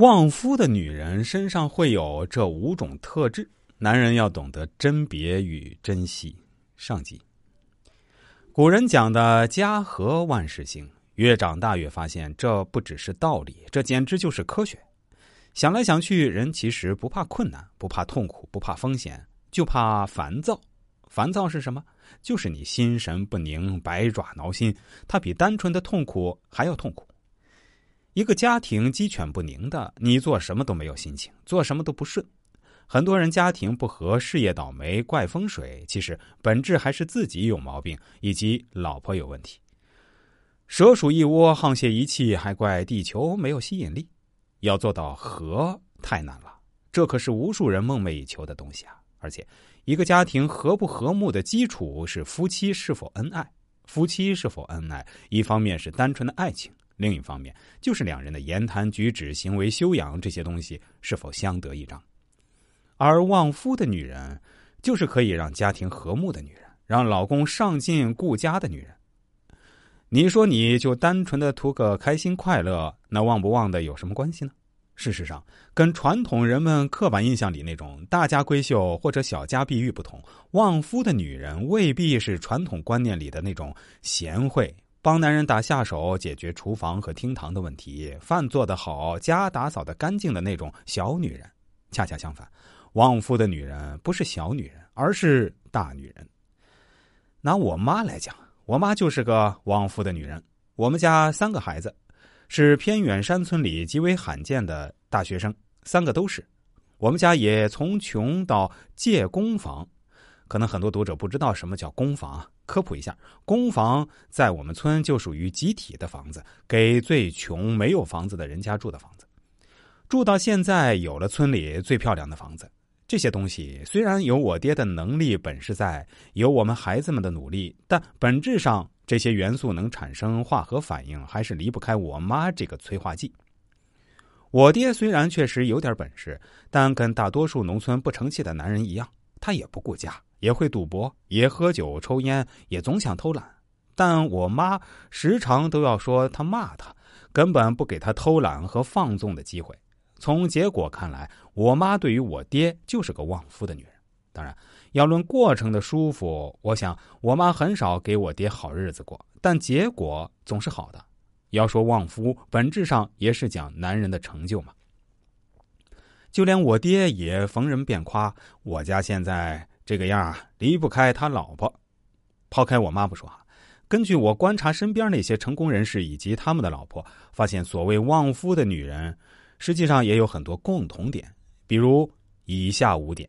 旺夫的女人身上会有这五种特质，男人要懂得甄别与珍惜。上集，古人讲的“家和万事兴”，越长大越发现，这不只是道理，这简直就是科学。想来想去，人其实不怕困难，不怕痛苦，不怕风险，就怕烦躁。烦躁是什么？就是你心神不宁，百爪挠心。它比单纯的痛苦还要痛苦。一个家庭鸡犬不宁的，你做什么都没有心情，做什么都不顺。很多人家庭不和，事业倒霉，怪风水，其实本质还是自己有毛病，以及老婆有问题。蛇鼠一窝，沆瀣一气，还怪地球没有吸引力。要做到和太难了，这可是无数人梦寐以求的东西啊！而且，一个家庭和不和睦的基础是夫妻是否恩爱。夫妻是否恩爱，一方面是单纯的爱情。另一方面，就是两人的言谈举止、行为修养这些东西是否相得益彰。而旺夫的女人，就是可以让家庭和睦的女人，让老公上进顾家的女人。你说你就单纯的图个开心快乐，那旺不旺的有什么关系呢？事实上，跟传统人们刻板印象里那种大家闺秀或者小家碧玉不同，旺夫的女人未必是传统观念里的那种贤惠。帮男人打下手，解决厨房和厅堂的问题，饭做得好，家打扫的干净的那种小女人。恰恰相反，旺夫的女人不是小女人，而是大女人。拿我妈来讲，我妈就是个旺夫的女人。我们家三个孩子，是偏远山村里极为罕见的大学生，三个都是。我们家也从穷到借公房。可能很多读者不知道什么叫公房，科普一下：公房在我们村就属于集体的房子，给最穷没有房子的人家住的房子。住到现在，有了村里最漂亮的房子。这些东西虽然有我爹的能力本事在，有我们孩子们的努力，但本质上这些元素能产生化合反应，还是离不开我妈这个催化剂。我爹虽然确实有点本事，但跟大多数农村不成器的男人一样，他也不顾家。也会赌博，也喝酒抽烟，也总想偷懒。但我妈时常都要说他骂他，根本不给他偷懒和放纵的机会。从结果看来，我妈对于我爹就是个旺夫的女人。当然，要论过程的舒服，我想我妈很少给我爹好日子过，但结果总是好的。要说旺夫，本质上也是讲男人的成就嘛。就连我爹也逢人便夸我家现在。这个样啊离不开他老婆。抛开我妈不说啊，根据我观察身边那些成功人士以及他们的老婆，发现所谓旺夫的女人，实际上也有很多共同点，比如以下五点：